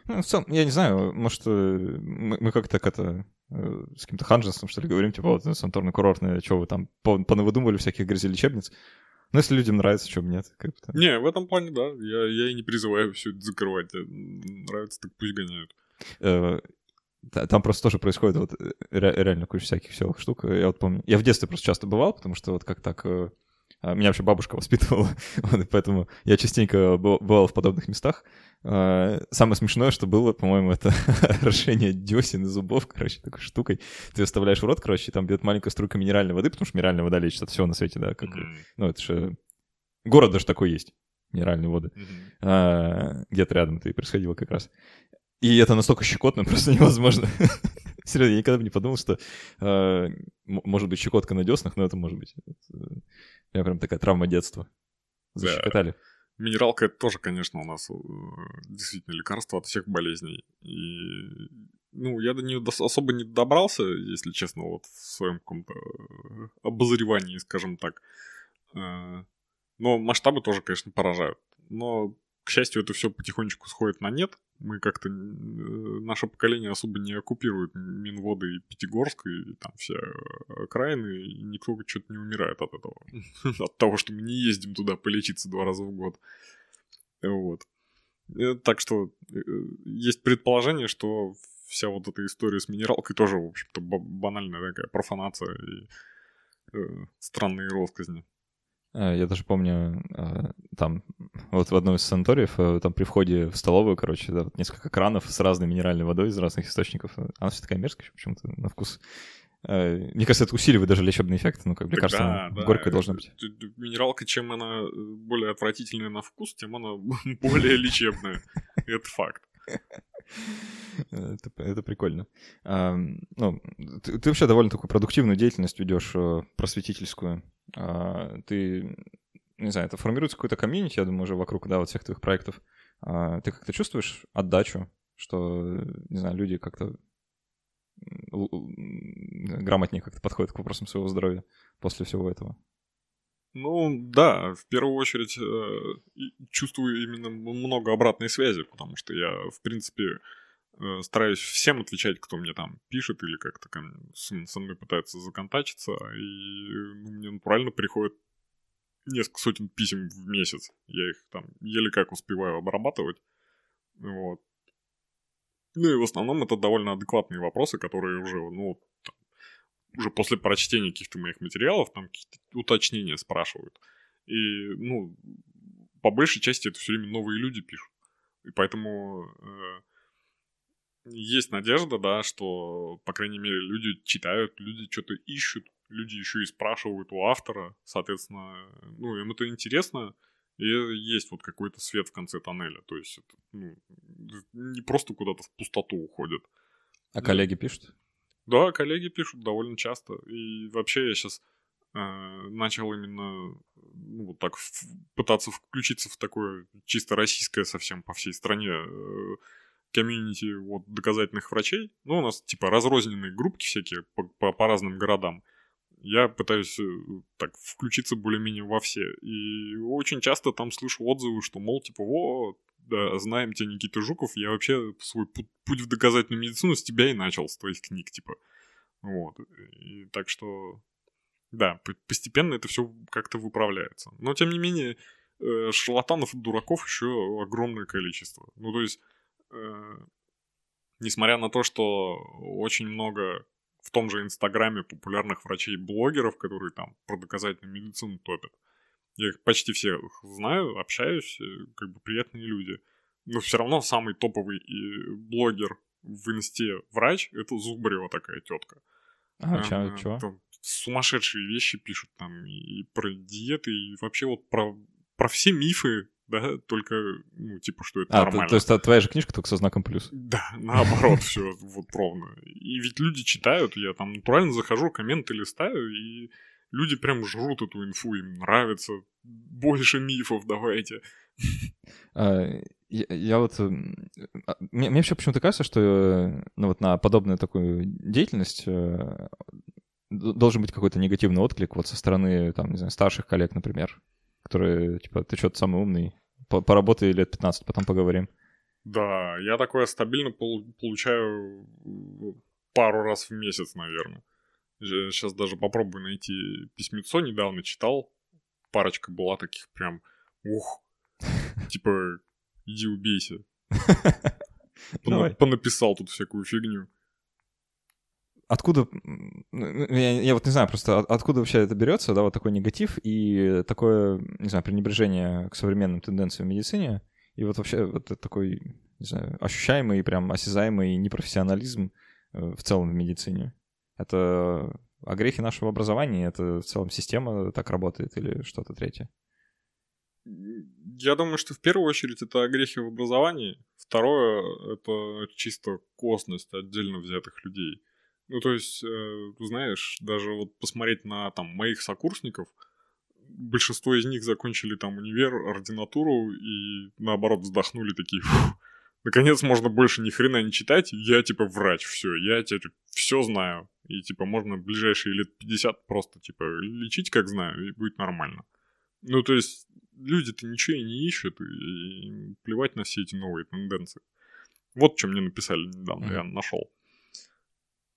Ну, в целом, я не знаю, может, э, мы, мы как-то так это с каким-то ханженством, что ли, говорим, типа, вот, санаторно-курортное, что вы там понавыдумывали всяких грязелечебниц. Ну, если людям нравится, бы нет. Как-то. Не, в этом плане, да. Я, я и не призываю все это закрывать. Нравится, так пусть гоняют. Э, там просто тоже происходит вот реально куча всяких веселых штук. Я вот помню, я в детстве просто часто бывал, потому что вот как так меня вообще бабушка воспитывала, поэтому я частенько бывал в подобных местах. А, самое смешное, что было, по-моему, это орошение десен и зубов, короче, такой штукой. Ты оставляешь в рот, короче, и там бьет маленькая струйка минеральной воды, потому что минеральная вода лечит от всего на свете, да, как... Ну, это же... Город даже такой есть, минеральные воды. А, где-то рядом это и происходило как раз. И это настолько щекотно, просто невозможно. Серьезно, я никогда бы не подумал, что э, может быть щекотка на деснах, но это может быть. У меня прям такая травма детства. Защекотали. Да. Минералка это тоже, конечно, у нас э, действительно лекарство от всех болезней. И ну, я до нее особо не добрался, если честно, вот в своем каком-то э, обозревании, скажем так. Э, но масштабы тоже, конечно, поражают. Но, к счастью, это все потихонечку сходит на нет. Мы как-то... Э, наше поколение особо не оккупирует Минводы и Пятигорск, и там все окраины, и никто что-то не умирает от этого. От того, что мы не ездим туда полечиться два раза в год. Вот. Э, так что э, есть предположение, что вся вот эта история с минералкой тоже, в общем-то, банальная такая профанация и э, странные россказни. Э, я даже помню, э, там, вот в одном из санаториев, э, там при входе в столовую, короче, да, вот несколько кранов с разной минеральной водой из разных источников. Она все такая мерзкая почему-то на вкус. Мне кажется, это усиливает даже лечебный эффект, ну, как мне кажется, да, да. горькая должна быть. Минералка, чем она более отвратительная на вкус, тем она более лечебная. Это факт. Это, это прикольно. А, ну, ты, ты вообще довольно такую продуктивную деятельность ведешь, просветительскую. А, ты, не знаю, это формируется какой-то комьюнити, я думаю, уже вокруг, да, вот всех твоих проектов. А, ты как-то чувствуешь отдачу, что, не знаю, люди как-то грамотнее как-то подходят к вопросам своего здоровья после всего этого? Ну, да, в первую очередь э, чувствую именно много обратной связи, потому что я, в принципе, стараюсь всем отвечать, кто мне там пишет или как-то со мной пытается законтачиться, и ну, мне натурально приходит несколько сотен писем в месяц. Я их там еле как успеваю обрабатывать. Вот. Ну и в основном это довольно адекватные вопросы, которые уже, ну, там, уже после прочтения каких-то моих материалов там какие-то уточнения спрашивают. И, ну, по большей части это все время новые люди пишут. И поэтому э, есть надежда, да, что, по крайней мере, люди читают, люди что-то ищут, люди еще и спрашивают у автора, соответственно, ну, им это интересно, и есть вот какой-то свет в конце тоннеля. То есть это ну, не просто куда-то в пустоту уходит. А коллеги пишут? Да, коллеги пишут довольно часто. И вообще я сейчас э, начал именно ну, вот так в, пытаться включиться в такое чисто российское совсем по всей стране э, комьюнити вот, доказательных врачей. Ну, у нас типа разрозненные группки всякие по, по, по разным городам я пытаюсь э, так включиться более-менее во все. И очень часто там слышу отзывы, что, мол, типа, вот, да, знаем тебя, Никита Жуков, я вообще свой путь в доказательную медицину с тебя и начал, с твоих книг, типа. Вот. И так что, да, постепенно это все как-то выправляется. Но, тем не менее, э, шарлатанов и дураков еще огромное количество. Ну, то есть, несмотря на то, что очень много в том же Инстаграме популярных врачей-блогеров, которые там про доказательную медицину топят. Я их почти всех знаю, общаюсь, э, как бы приятные люди. Но все равно самый топовый и блогер в инсте врач — это Зубарева такая тетка. А, чё, чё? Там сумасшедшие вещи пишут там и про диеты, и вообще вот про, про все мифы да, только, ну, типа, что это а, нормально. То, то есть твоя же книжка только со знаком плюс? Да, наоборот, все вот ровно. И ведь люди читают, я там натурально захожу, комменты листаю, и люди прям жрут эту инфу, им нравится. Больше мифов давайте. А, я, я вот... Э, а, мне, мне вообще почему-то кажется, что э, ну, вот на подобную такую деятельность э, должен быть какой-то негативный отклик вот со стороны, там, не знаю, старших коллег, например которые, типа, ты что-то самый умный, поработай лет 15, потом поговорим. Да, я такое стабильно получаю пару раз в месяц, наверное. Сейчас даже попробую найти письмецо, недавно читал. Парочка была таких прям, ух, типа, иди убейся. Понаписал тут всякую фигню откуда, ну, я, я вот не знаю, просто откуда вообще это берется, да, вот такой негатив и такое, не знаю, пренебрежение к современным тенденциям в медицине, и вот вообще вот такой, не знаю, ощущаемый, прям осязаемый непрофессионализм э, в целом в медицине. Это огрехи нашего образования, это в целом система так работает или что-то третье? Я думаю, что в первую очередь это огрехи в образовании. Второе — это чисто косность отдельно взятых людей. Ну, то есть, э, знаешь, даже вот посмотреть на там моих сокурсников, большинство из них закончили там универ, ординатуру и наоборот вздохнули такие, наконец можно больше ни хрена не читать, я типа врач, все, я теперь все знаю. И типа можно ближайшие лет 50 просто типа лечить как знаю, и будет нормально. Ну, то есть, люди-то ничего и не ищут, и плевать на все эти новые тенденции. Вот что мне написали недавно, mm-hmm. я нашел.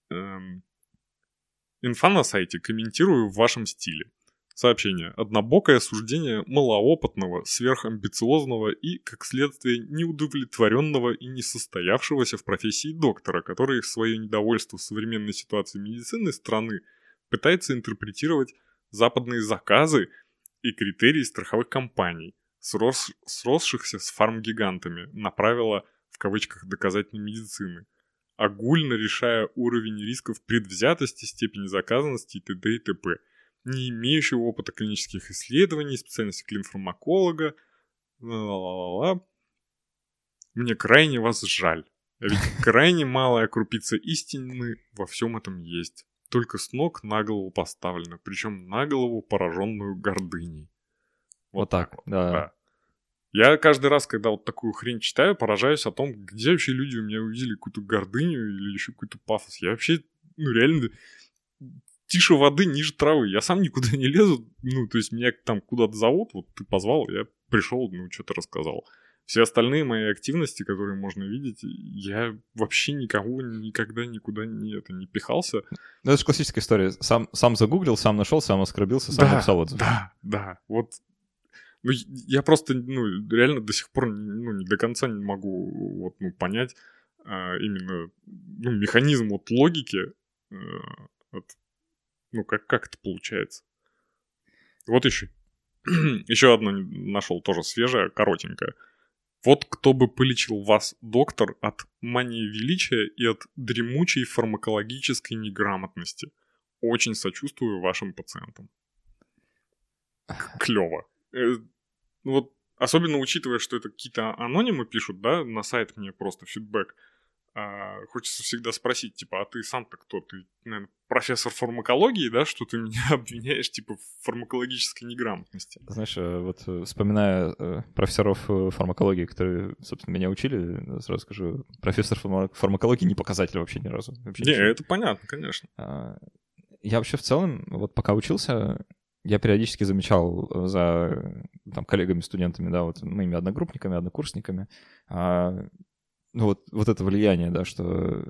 Эм, инфа на сайте комментирую в вашем стиле. Сообщение. Однобокое суждение малоопытного, сверхамбициозного и, как следствие, неудовлетворенного и несостоявшегося в профессии доктора, который свое недовольство современной ситуацией медицины страны пытается интерпретировать западные заказы и критерии страховых компаний, срос, сросшихся с фармгигантами, на правила в кавычках доказательной медицины, огульно решая уровень рисков предвзятости, степени заказанности и т.д. и т.п., не имеющего опыта клинических исследований, специальности клинфармаколога, ла-ла-ла-ла. Мне крайне вас жаль. Ведь крайне малая крупица истины во всем этом есть. Только с ног на голову поставлена, причем на голову пораженную гордыней. Вот, вот так, вот, да. да. Я каждый раз, когда вот такую хрень читаю, поражаюсь о том, где вообще люди у меня увидели какую-то гордыню или еще какой-то пафос. Я вообще, ну реально, тише воды, ниже травы. Я сам никуда не лезу. Ну, то есть меня там куда-то зовут, вот ты позвал, я пришел, ну, что-то рассказал. Все остальные мои активности, которые можно видеть, я вообще никого никогда никуда не, это, не пихался. Ну, это же классическая история. Сам, сам загуглил, сам нашел, сам оскорбился, сам да, написал отзыв. Да, да. Вот ну, я просто, ну, реально до сих пор, ну, не до конца не могу, вот, ну, понять а, именно, ну, механизм вот логики, а, вот, ну, как, как это получается. Вот еще, еще одно нашел тоже свежее, коротенькое. Вот кто бы полечил вас, доктор, от мании величия и от дремучей фармакологической неграмотности. Очень сочувствую вашим пациентам. Клево. Ну вот, особенно учитывая, что это какие-то анонимы пишут, да, на сайт мне просто фидбэк, а, хочется всегда спросить, типа, а ты сам-то кто? Ты, наверное, профессор фармакологии, да, что ты меня обвиняешь, типа, в фармакологической неграмотности? Знаешь, э, вот э, вспоминая э, профессоров фармакологии, которые, собственно, меня учили, сразу скажу, профессор фармакологии не показатель вообще ни разу. Вообще не, ничего. это понятно, конечно. А, я вообще в целом, вот пока учился, я периодически замечал за там, коллегами-студентами, да, вот моими одногруппниками, однокурсниками, а, ну вот, вот это влияние, да, что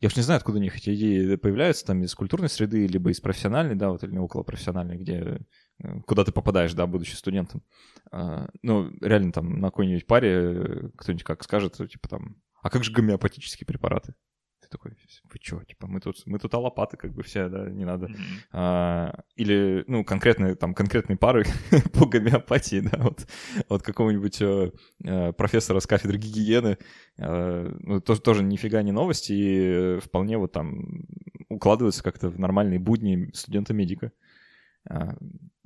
я уж не знаю, откуда у них эти идеи появляются, там из культурной среды, либо из профессиональной, да, вот или около профессиональной, где э, куда ты попадаешь, да, будучи студентом. А, ну, реально там на какой-нибудь паре кто-нибудь как скажет, типа там, а как же гомеопатические препараты? Ты такой, вы чё, типа, мы тут, мы тут аллопаты, как бы все, да, не надо. Mm-hmm. А, или, ну, конкретные, там, конкретные пары по гомеопатии, да, вот, вот какого-нибудь э, профессора с кафедры гигиены, э, ну, тоже, тоже нифига не новости, и вполне вот там укладываются как-то в нормальные будни студента-медика. А,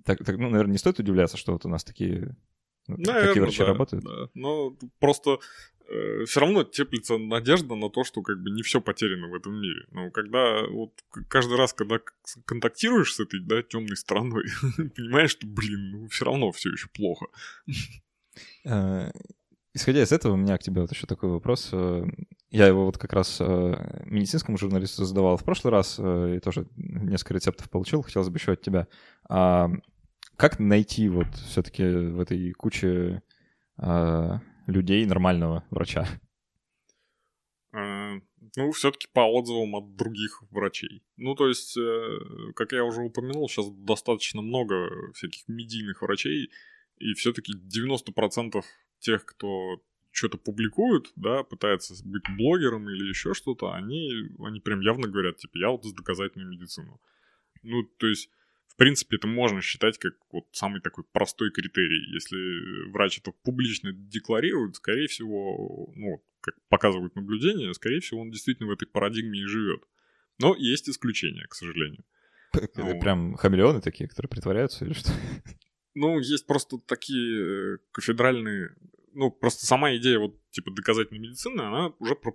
так, так, ну, наверное, не стоит удивляться, что вот у нас такие ну, Наверное, такие врачи да, работают. Да. Но просто э, все равно теплится надежда на то, что как бы не все потеряно в этом мире. Но когда вот каждый раз, когда контактируешь с этой, да, темной стороной, понимаешь, что, блин, ну все равно все еще плохо. Э, исходя из этого, у меня к тебе вот еще такой вопрос. Э, я его вот как раз э, медицинскому журналисту задавал в прошлый раз, и тоже несколько рецептов получил, хотелось бы еще от тебя. А как найти вот все-таки в этой куче людей нормального врача? А, ну, все-таки по отзывам от других врачей. Ну, то есть, э, как я уже упомянул, сейчас достаточно много всяких медийных врачей, и все-таки 90% тех, кто что-то публикуют, да, пытается быть блогером или еще что-то, они, они прям явно говорят, типа, я вот с доказательной медицину. Ну, то есть, в принципе, это можно считать как вот самый такой простой критерий. Если врач это публично декларирует, скорее всего, ну, как показывают наблюдения, скорее всего, он действительно в этой парадигме и живет. Но есть исключения, к сожалению. Это вот. прям хамелеоны такие, которые притворяются или что? Ну, есть просто такие э, кафедральные... Ну, просто сама идея вот, типа, доказательной медицины, она уже про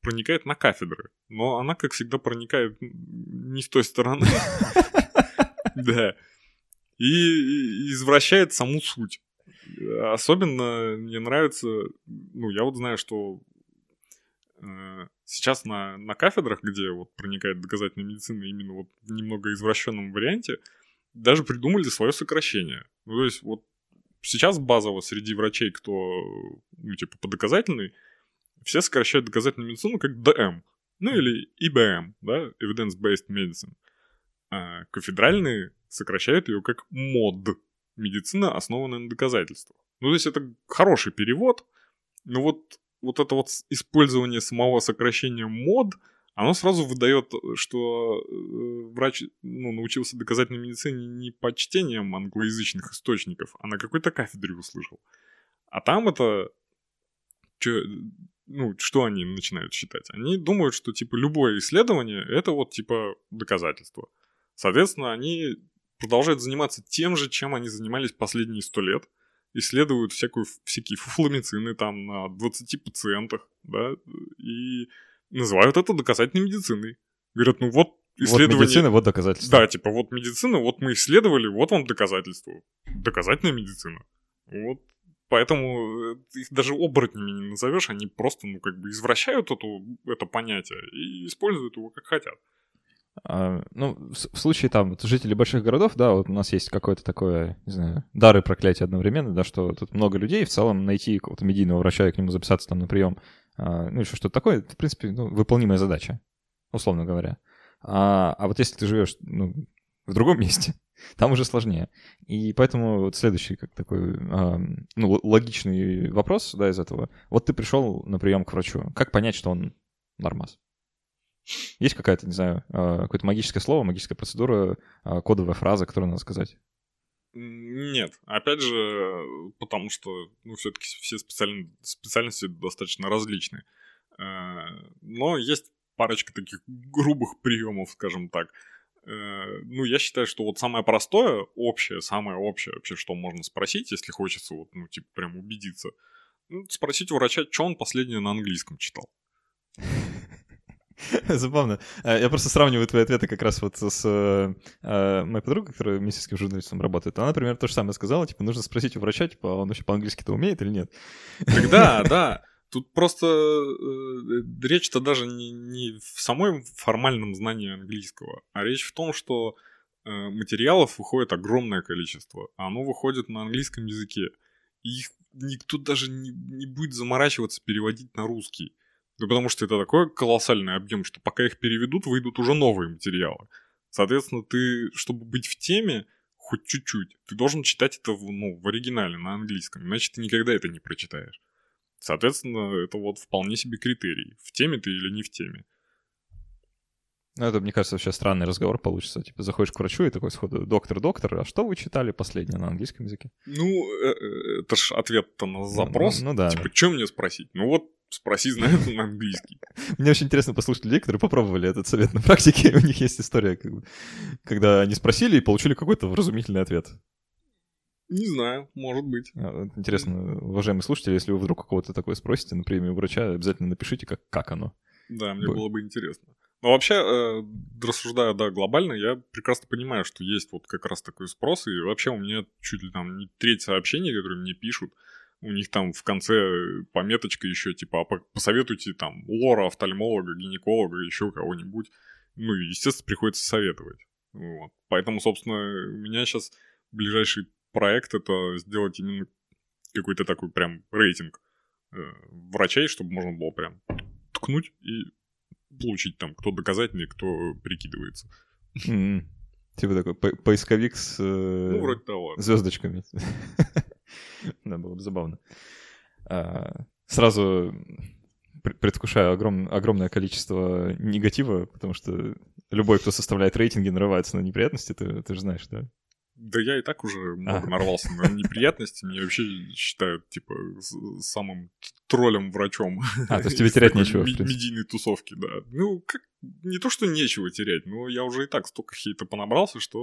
проникает на кафедры. Но она, как всегда, проникает не с той стороны. Да. И извращает саму суть. Особенно мне нравится, ну, я вот знаю, что э, сейчас на, на кафедрах, где вот проникает доказательная медицина именно вот в немного извращенном варианте, даже придумали свое сокращение. Ну, то есть вот сейчас базово среди врачей, кто, ну, типа, по доказательной, все сокращают доказательную медицину как ДМ, ну или ИБМ, да, Evidence-Based Medicine. А кафедральные сокращают ее как МОД, медицина, основанная на доказательствах. Ну, то есть это хороший перевод, но вот, вот это вот использование самого сокращения МОД, оно сразу выдает, что э, врач ну, научился доказательной медицине не по чтениям англоязычных источников, а на какой-то кафедре услышал. А там это... Чё, ну, что они начинают считать? Они думают, что, типа, любое исследование — это вот, типа, доказательство. Соответственно, они продолжают заниматься тем же, чем они занимались последние сто лет. Исследуют всякую, всякие фуфломицины там на 20 пациентах, да, и называют это доказательной медициной. Говорят, ну вот исследование... Вот медицина, вот доказательство. Да, типа вот медицина, вот мы исследовали, вот вам доказательство. Доказательная медицина. Вот Поэтому э, их даже оборотнями не назовешь, они просто, ну, как бы извращают эту, это понятие и используют его как хотят. А, ну, в, случае там жителей больших городов, да, вот у нас есть какое-то такое, не знаю, дары проклятия одновременно, да, что тут много людей, в целом найти какого-то медийного врача и к нему записаться там на прием, а, ну, еще что-то такое, в принципе, ну, выполнимая задача, условно говоря. А, а вот если ты живешь, ну, в другом месте, там уже сложнее. И поэтому вот следующий как такой, э, ну, логичный вопрос, да, из этого. Вот ты пришел на прием к врачу. Как понять, что он нормас? Есть какая-то, не знаю, э, какое-то магическое слово, магическая процедура, э, кодовая фраза, которую надо сказать? Нет, опять же, потому что, ну, все-таки все специаль... специальности достаточно различные. Но есть парочка таких грубых приемов, скажем так. Э, ну, я считаю, что вот самое простое, общее, самое общее вообще, что можно спросить, если хочется вот, ну, типа, прям убедиться, спросить у врача, что он последнее на английском читал. Забавно. Э, я просто сравниваю твои ответы как раз вот с э, моей подругой, которая медицинским журналистом работает. Она, например, то же самое сказала, типа, нужно спросить у врача, типа, он вообще по-английски-то умеет или нет? Да, да. Тут просто э, речь-то даже не, не в самой формальном знании английского, а речь в том, что э, материалов выходит огромное количество, а оно выходит на английском языке. И их никто даже не, не будет заморачиваться переводить на русский. Да потому что это такой колоссальный объем, что пока их переведут, выйдут уже новые материалы. Соответственно, ты, чтобы быть в теме, хоть чуть-чуть, ты должен читать это в, ну, в оригинале, на английском, иначе ты никогда это не прочитаешь. Соответственно, это вот вполне себе критерий, в теме ты или не в теме. Ну, это, мне кажется, вообще странный разговор получится. Типа, заходишь к врачу и такой сходу, доктор, доктор, а что вы читали последнее на английском языке? Ну, э, э, это ж ответ-то на ну, запрос. Ну, ну, да. Типа, что мне спросить? Ну вот, спроси, знает на английский. Мне очень интересно послушать людей, которые попробовали этот совет на практике. У них есть история, когда они спросили и получили какой-то вразумительный ответ. Не знаю, может быть. А, интересно, уважаемые слушатели, если вы вдруг у кого-то такое спросите на премию врача, обязательно напишите, как, как оно. Да, мне было бы интересно. Но вообще, э, рассуждая, да, глобально, я прекрасно понимаю, что есть вот как раз такой спрос, и вообще у меня чуть ли там не треть сообщений, которые мне пишут, у них там в конце пометочка еще, типа, а посоветуйте там лора, офтальмолога, гинеколога, еще кого-нибудь. Ну, естественно, приходится советовать. Вот. Поэтому, собственно, у меня сейчас ближайший проект это сделать именно какой-то такой прям рейтинг э, врачей, чтобы можно было прям ткнуть и получить там, кто доказательный, кто прикидывается. Mm-hmm. Типа такой по- поисковик с э, ну, вроде того. звездочками. да, было бы забавно. А, сразу предвкушаю огром, огромное количество негатива, потому что любой, кто составляет рейтинги, нарывается на неприятности, ты, ты же знаешь, да? Да я и так уже много а. нарвался на неприятности. Меня вообще считают, типа, самым троллем-врачом. А, то есть тебе терять нечего, в Медийной тусовки, да. Ну, как, не то, что нечего терять, но я уже и так столько хейта понабрался, что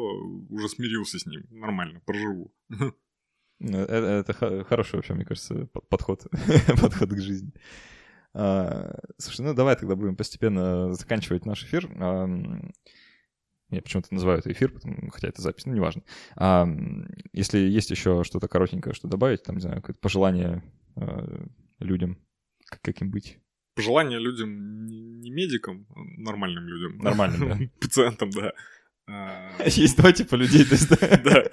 уже смирился с ним. Нормально, проживу. Ну, это, это хороший вообще, мне кажется, подход, подход к жизни. А, слушай, ну давай тогда будем постепенно заканчивать наш эфир. Я почему-то называю это эфир, потому, хотя это запись, ну, неважно. А, если есть еще что-то коротенькое, что добавить, там, не знаю, какое-то пожелание э, людям, как, каким быть? Пожелание людям, не медикам, а нормальным людям. Нормальным, да. Пациентам, да. А, есть два типа людей, то есть, да.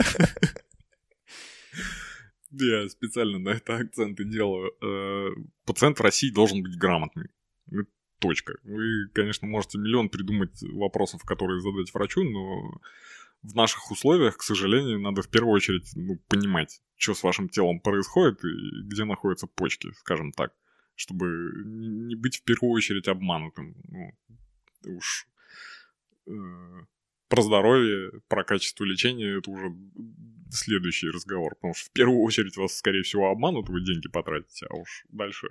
Я специально на это акценты делаю. Э, пациент в России должен быть грамотный. Точка. Вы, конечно, можете миллион придумать вопросов, которые задать врачу, но в наших условиях, к сожалению, надо в первую очередь ну, понимать, что с вашим телом происходит и где находятся почки, скажем так, чтобы не быть в первую очередь обманутым. Ну, уж э, про здоровье, про качество лечения это уже следующий разговор, потому что в первую очередь вас, скорее всего, обманут, вы деньги потратите, а уж дальше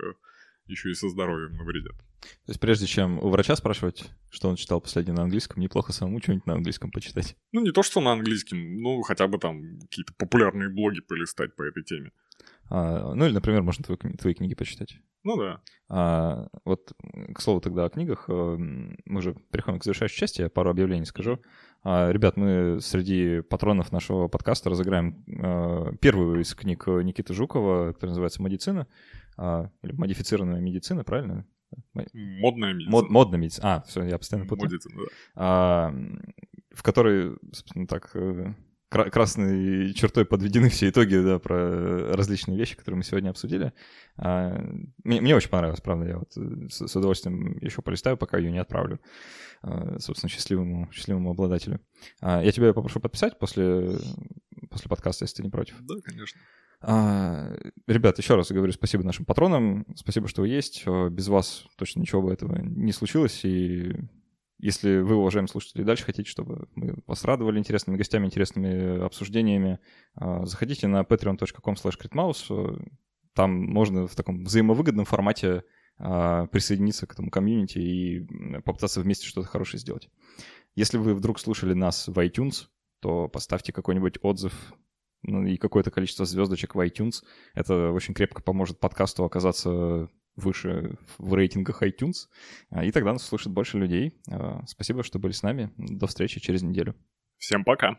еще и со здоровьем навредят. То есть прежде чем у врача спрашивать, что он читал последнее на английском, неплохо самому что-нибудь на английском почитать. Ну, не то, что на английском, ну, хотя бы там какие-то популярные блоги полистать по этой теме. А, ну, или, например, можно твои, твои книги почитать. Ну да. А, вот, к слову тогда о книгах, э, мы уже переходим к завершающей части, я пару объявлений скажу. А, ребят, мы среди патронов нашего подкаста разыграем а, первую из книг Никиты Жукова, которая называется «Медицина», а, или «Модифицированная медицина», правильно? Модная медицина. Мод, модная медицина. А, все, я постоянно путаю. Медицина, да. А, в которой, собственно, так э, красной чертой подведены все итоги да, про различные вещи, которые мы сегодня обсудили. А, мне, мне очень понравилось, правда, я вот с, с удовольствием еще полистаю, пока ее не отправлю, а, собственно, счастливому, счастливому обладателю. А, я тебя попрошу подписать после, после подкаста, если ты не против. Да, конечно. А, ребят, еще раз говорю спасибо нашим патронам, спасибо, что вы есть. Без вас точно ничего бы этого не случилось, и если вы, уважаемые слушатели, дальше хотите, чтобы мы вас радовали интересными гостями, интересными обсуждениями, а, заходите на patreon.com slash Там можно в таком взаимовыгодном формате а, присоединиться к этому комьюнити и попытаться вместе что-то хорошее сделать. Если вы вдруг слушали нас в iTunes, то поставьте какой-нибудь отзыв ну, и какое-то количество звездочек в iTunes. Это очень крепко поможет подкасту оказаться выше в рейтингах iTunes, а, и тогда нас слушает больше людей. А, спасибо, что были с нами. До встречи через неделю. Всем пока.